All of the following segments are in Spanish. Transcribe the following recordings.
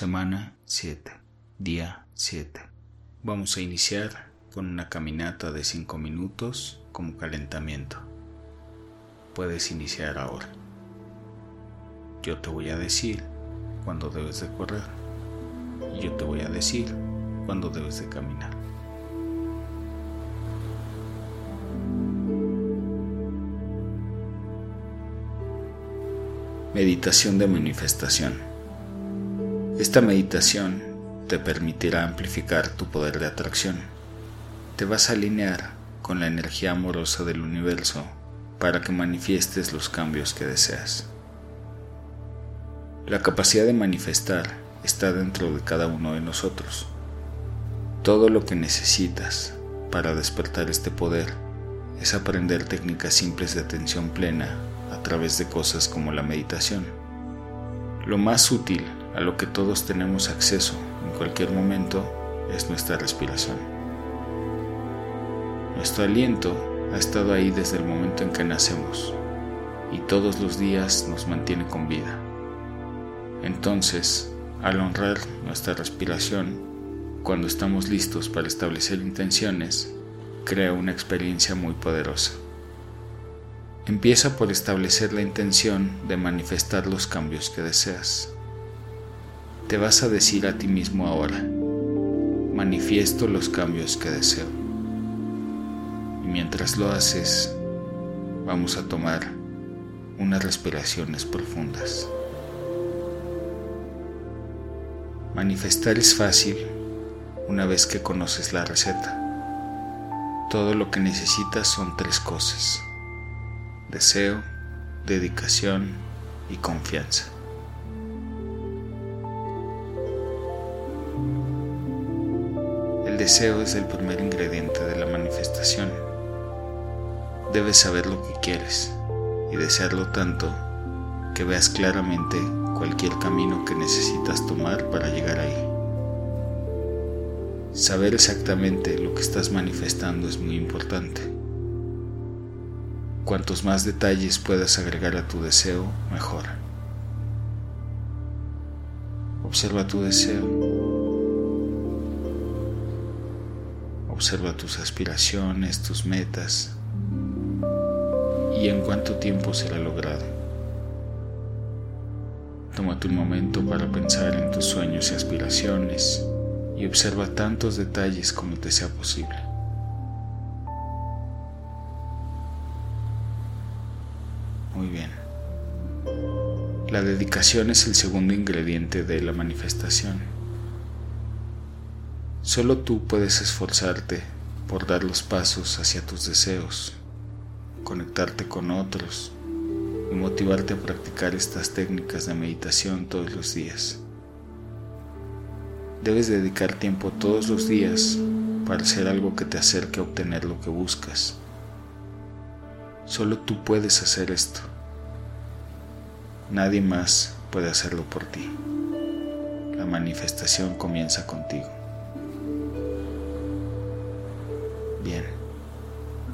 Semana 7, día 7. Vamos a iniciar con una caminata de 5 minutos como calentamiento. Puedes iniciar ahora. Yo te voy a decir cuándo debes de correr y yo te voy a decir cuándo debes de caminar. Meditación de manifestación. Esta meditación te permitirá amplificar tu poder de atracción. Te vas a alinear con la energía amorosa del universo para que manifiestes los cambios que deseas. La capacidad de manifestar está dentro de cada uno de nosotros. Todo lo que necesitas para despertar este poder es aprender técnicas simples de atención plena a través de cosas como la meditación. Lo más útil a lo que todos tenemos acceso en cualquier momento es nuestra respiración. Nuestro aliento ha estado ahí desde el momento en que nacemos y todos los días nos mantiene con vida. Entonces, al honrar nuestra respiración, cuando estamos listos para establecer intenciones, crea una experiencia muy poderosa. Empieza por establecer la intención de manifestar los cambios que deseas te vas a decir a ti mismo ahora, manifiesto los cambios que deseo. Y mientras lo haces, vamos a tomar unas respiraciones profundas. Manifestar es fácil una vez que conoces la receta. Todo lo que necesitas son tres cosas. Deseo, dedicación y confianza. Deseo es el primer ingrediente de la manifestación. Debes saber lo que quieres y desearlo tanto que veas claramente cualquier camino que necesitas tomar para llegar ahí. Saber exactamente lo que estás manifestando es muy importante. Cuantos más detalles puedas agregar a tu deseo, mejor. Observa tu deseo Observa tus aspiraciones, tus metas y en cuánto tiempo será logrado. Tómate un momento para pensar en tus sueños y aspiraciones y observa tantos detalles como te sea posible. Muy bien. La dedicación es el segundo ingrediente de la manifestación. Solo tú puedes esforzarte por dar los pasos hacia tus deseos, conectarte con otros y motivarte a practicar estas técnicas de meditación todos los días. Debes dedicar tiempo todos los días para hacer algo que te acerque a obtener lo que buscas. Solo tú puedes hacer esto. Nadie más puede hacerlo por ti. La manifestación comienza contigo. Bien,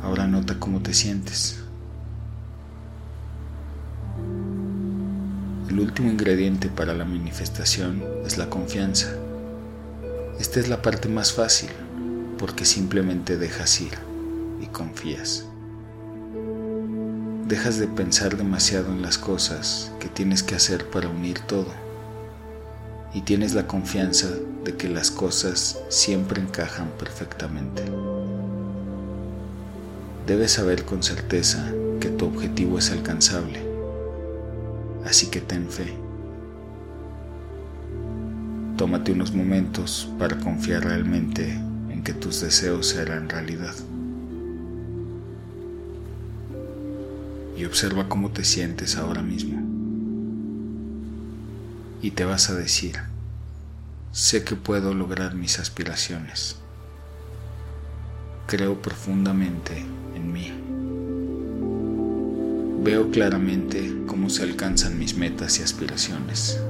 ahora nota cómo te sientes. El último ingrediente para la manifestación es la confianza. Esta es la parte más fácil porque simplemente dejas ir y confías. Dejas de pensar demasiado en las cosas que tienes que hacer para unir todo y tienes la confianza de que las cosas siempre encajan perfectamente. Debes saber con certeza que tu objetivo es alcanzable, así que ten fe. Tómate unos momentos para confiar realmente en que tus deseos se harán realidad. Y observa cómo te sientes ahora mismo. Y te vas a decir, sé que puedo lograr mis aspiraciones. Creo profundamente en mí. Veo claramente cómo se alcanzan mis metas y aspiraciones.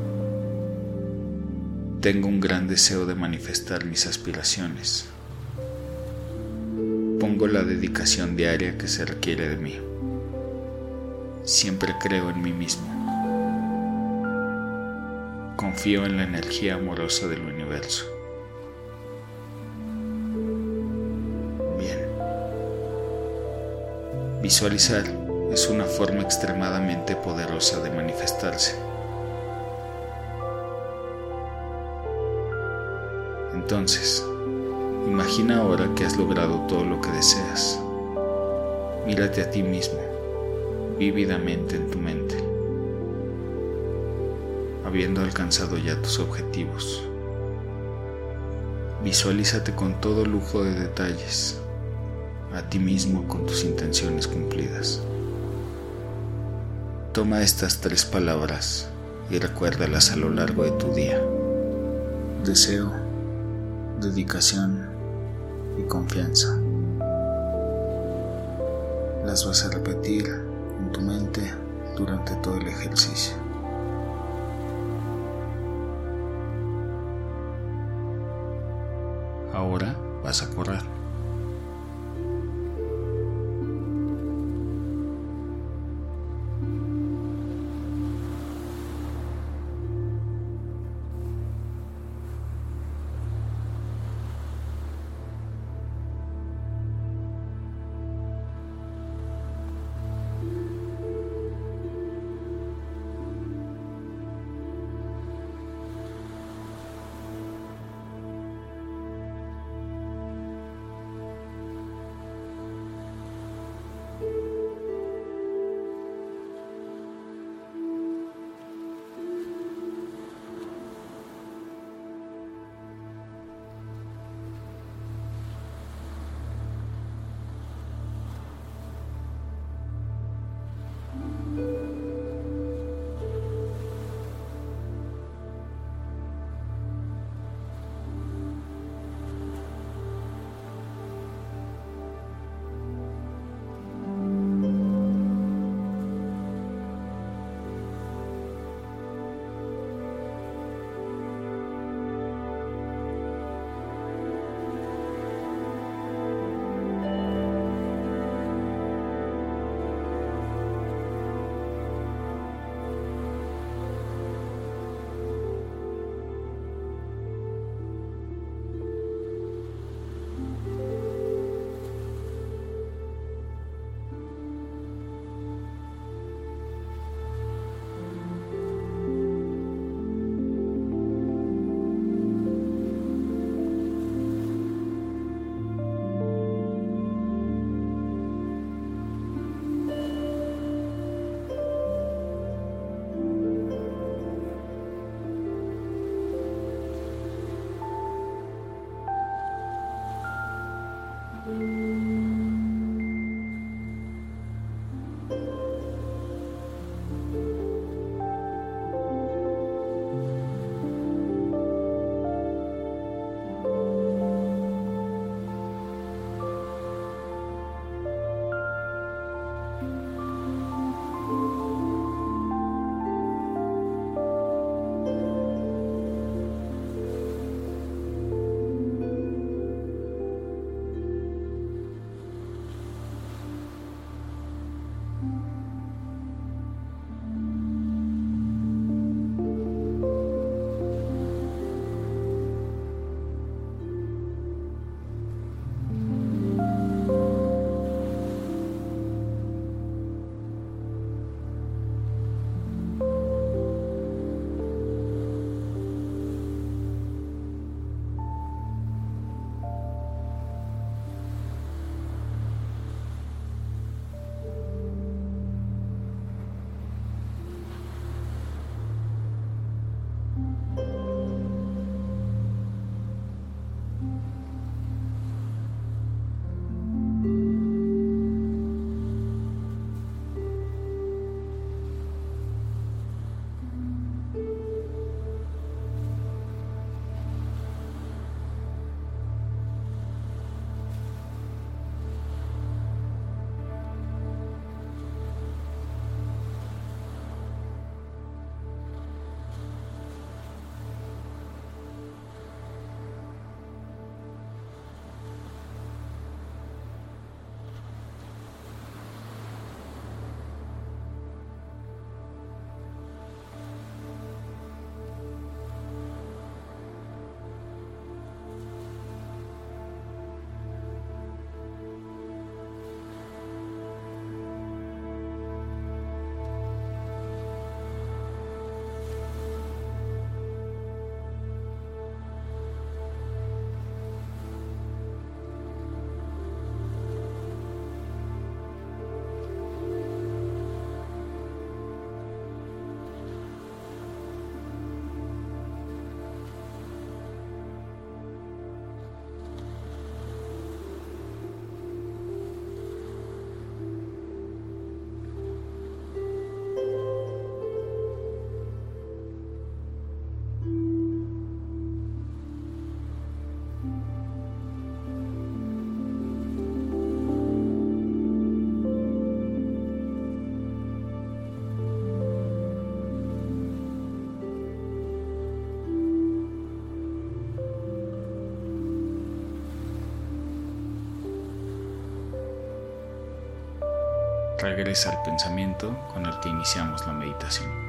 Tengo un gran deseo de manifestar mis aspiraciones. Pongo la dedicación diaria que se requiere de mí. Siempre creo en mí mismo. confío en la energía amorosa del universo. Visualizar es una forma extremadamente poderosa de manifestarse. Entonces, imagina ahora que has logrado todo lo que deseas. Mírate a ti mismo, vívidamente en tu mente, habiendo alcanzado ya tus objetivos. Visualízate con todo lujo de detalles, a ti mismo con tus intenciones cumplidas. Toma estas tres palabras y recuérdalas a lo largo de tu día. Deseo, dedicación y confianza. Las vas a repetir en tu mente durante todo el ejercicio. Regresa al pensamiento con el que iniciamos la meditación.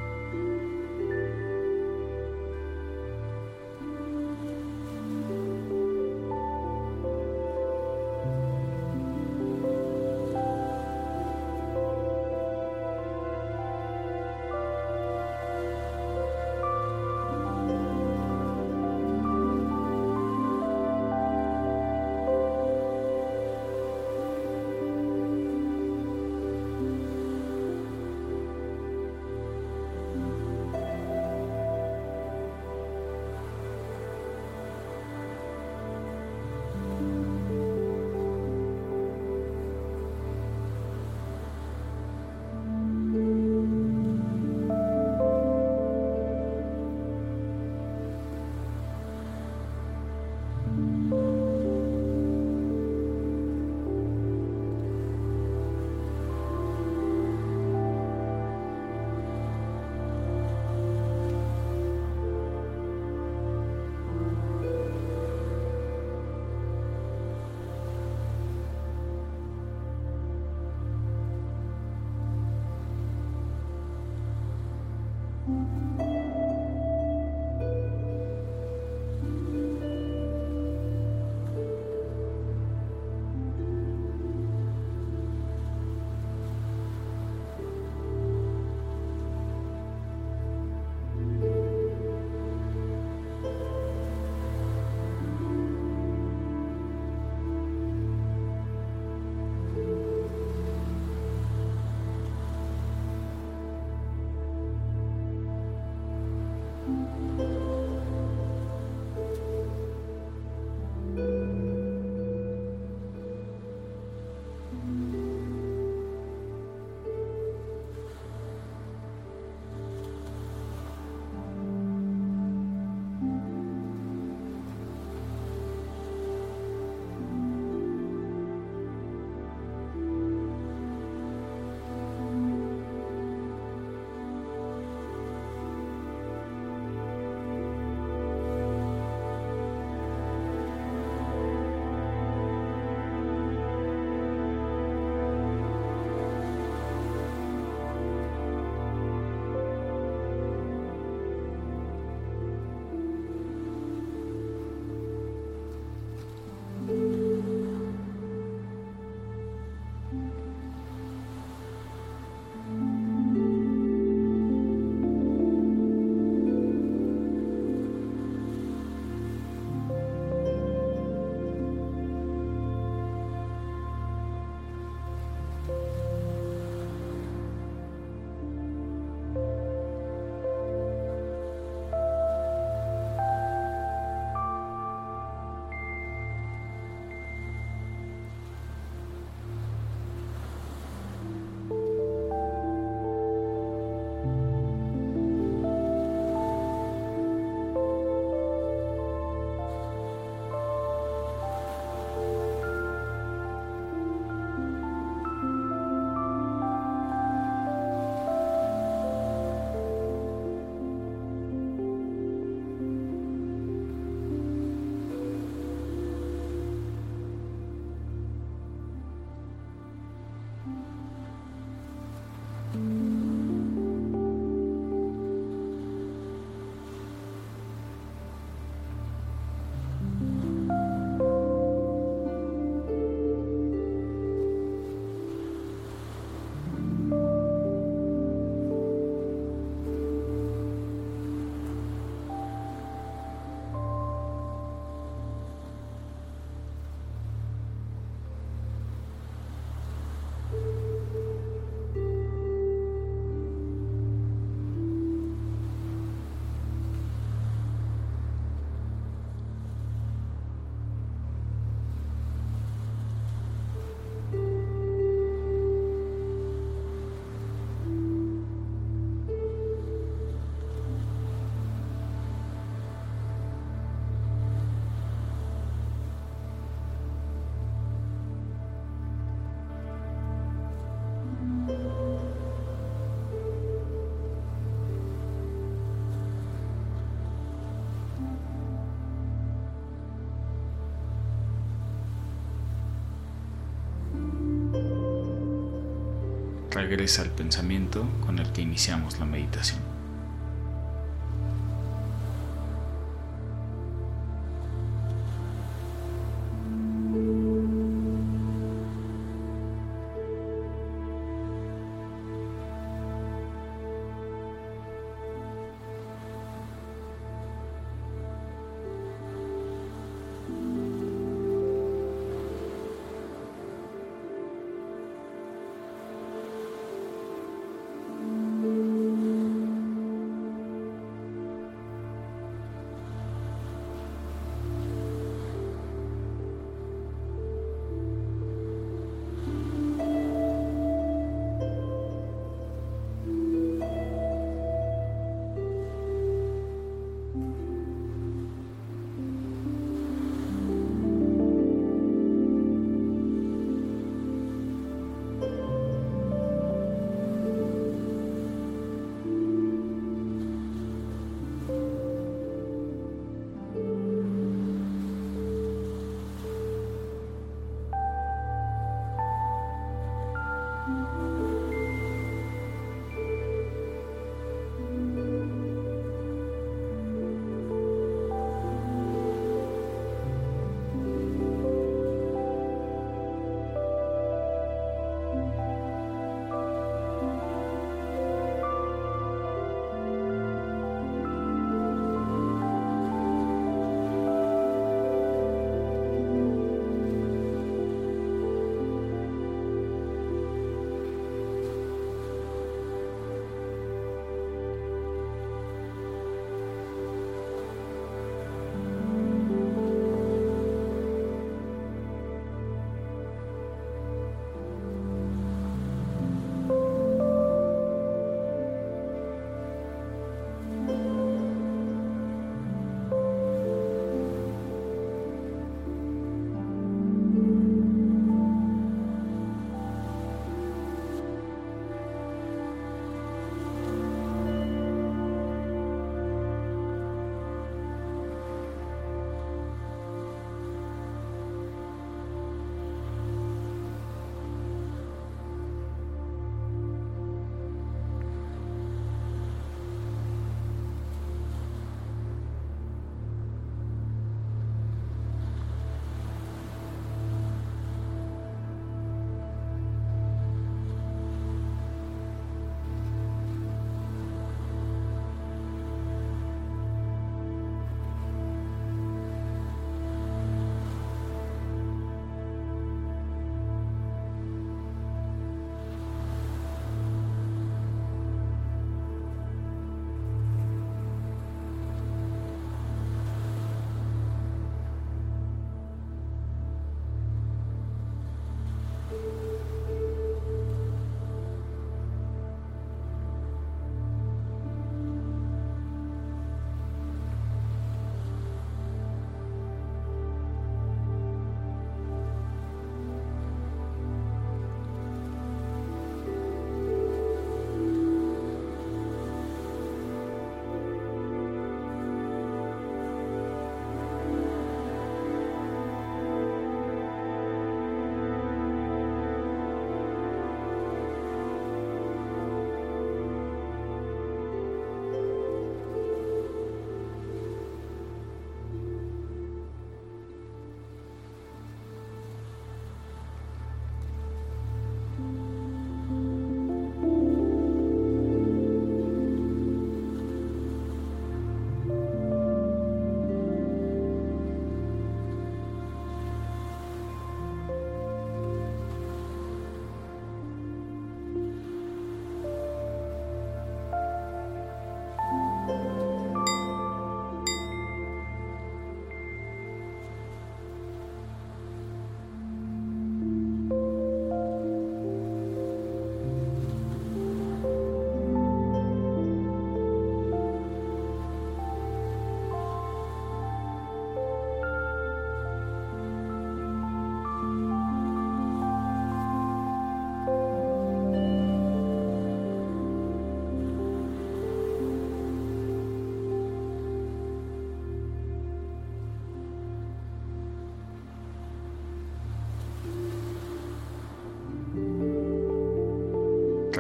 Regresa al pensamiento con el que iniciamos la meditación.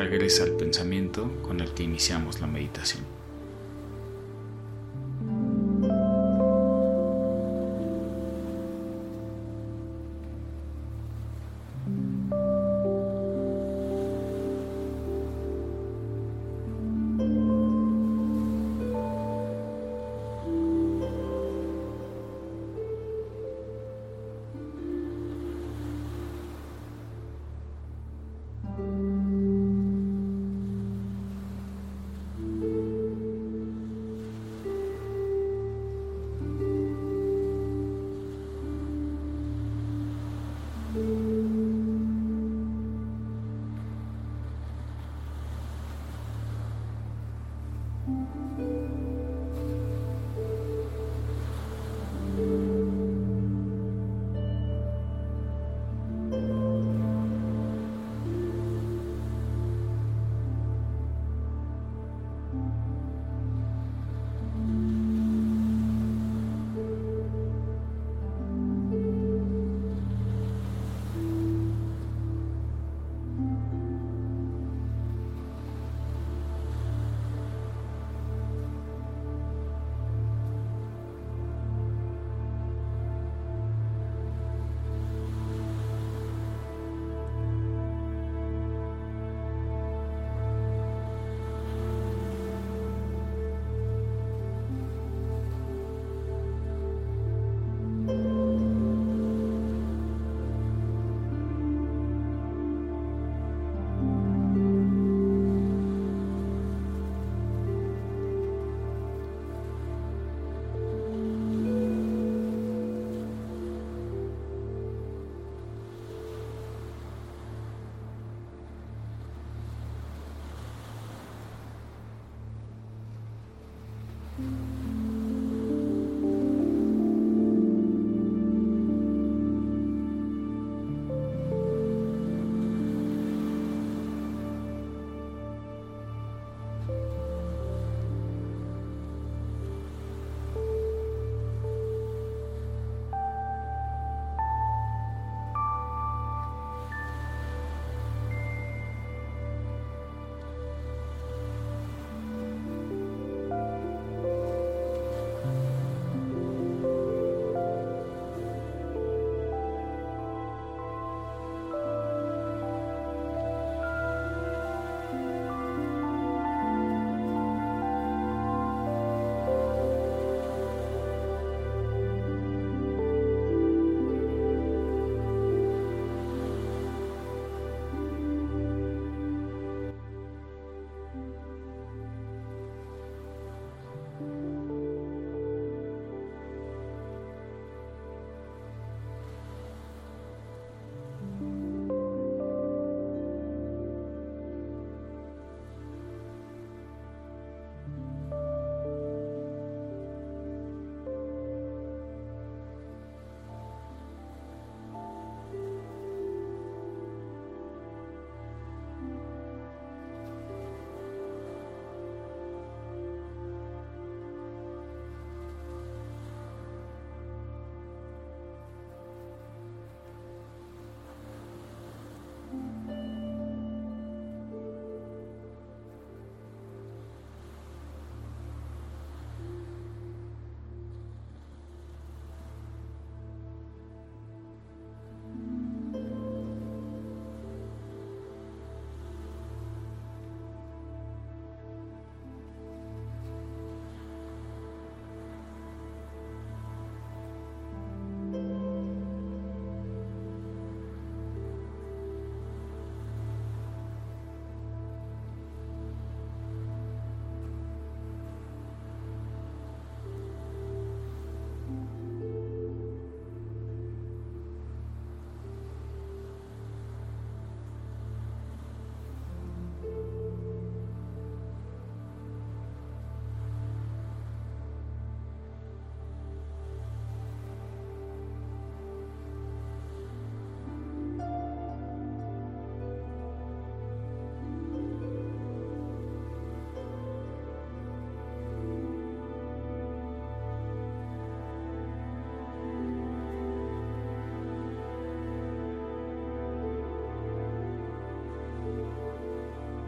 Regresa al pensamiento con el que iniciamos la meditación.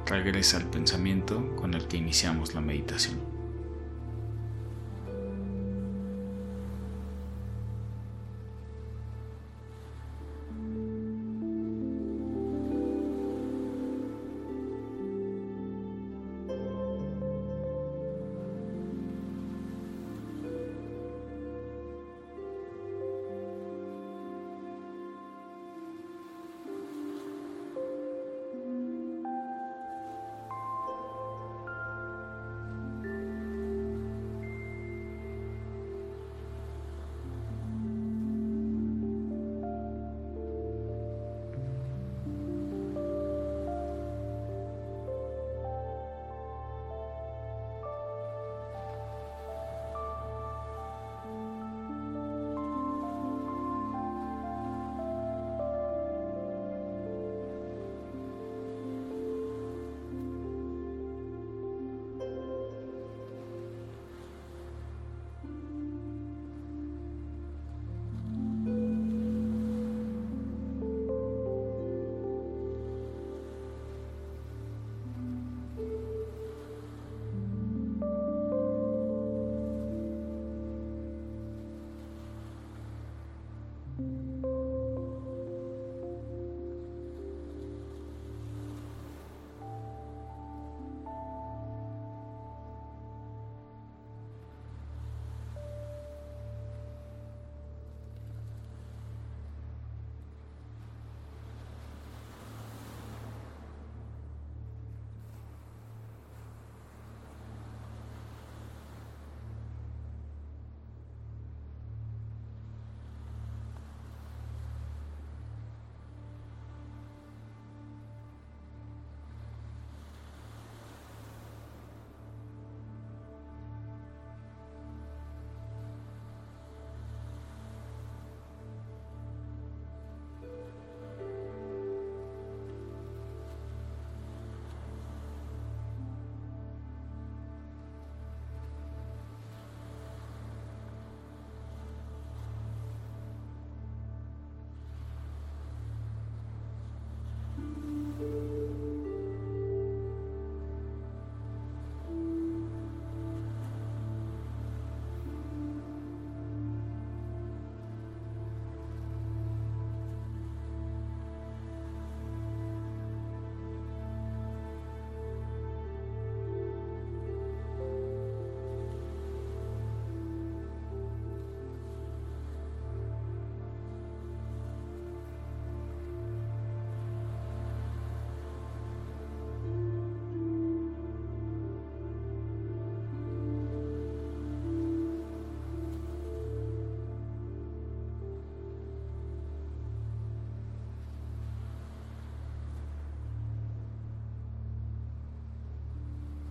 Regresa al pensamiento con el que iniciamos la meditación.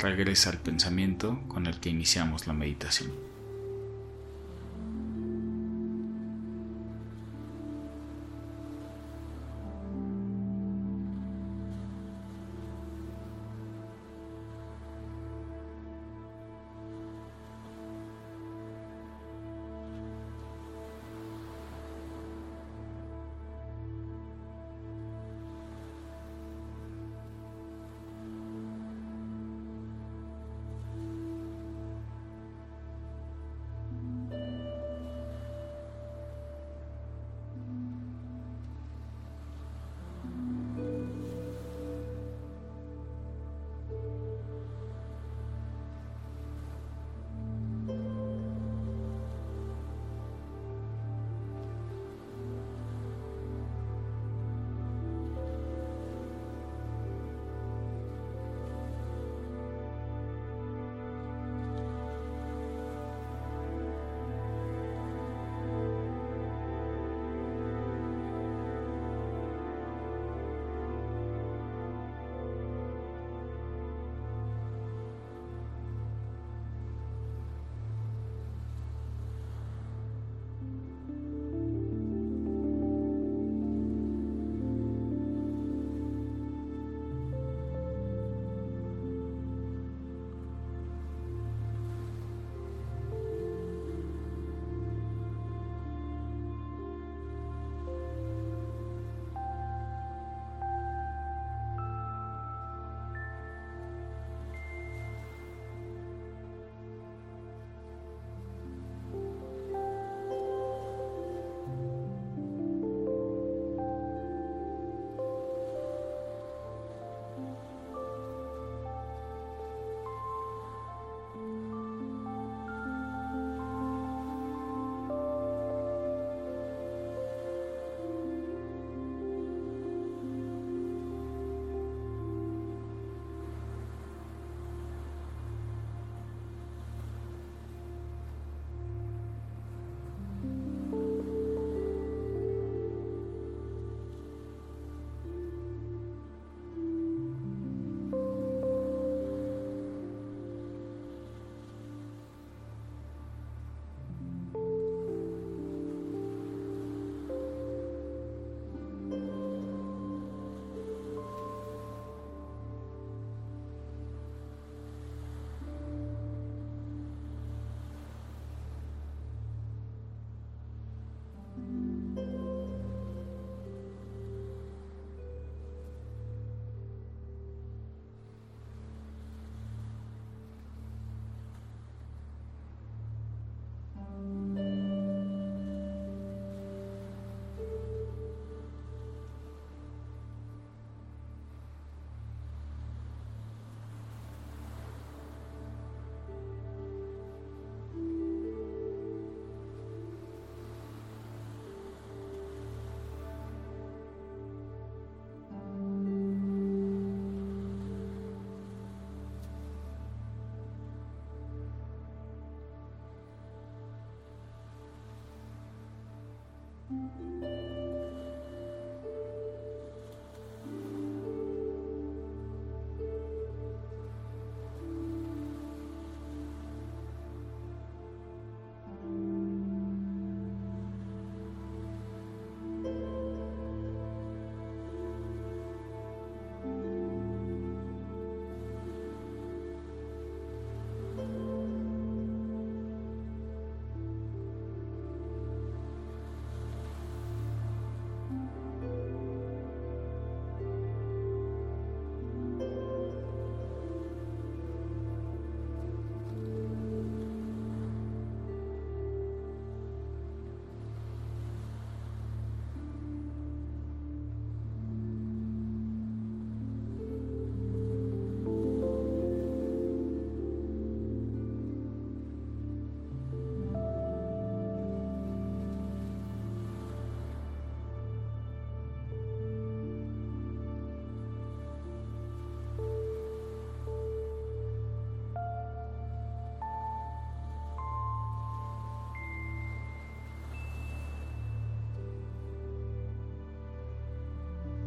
regresa al pensamiento con el que iniciamos la meditación.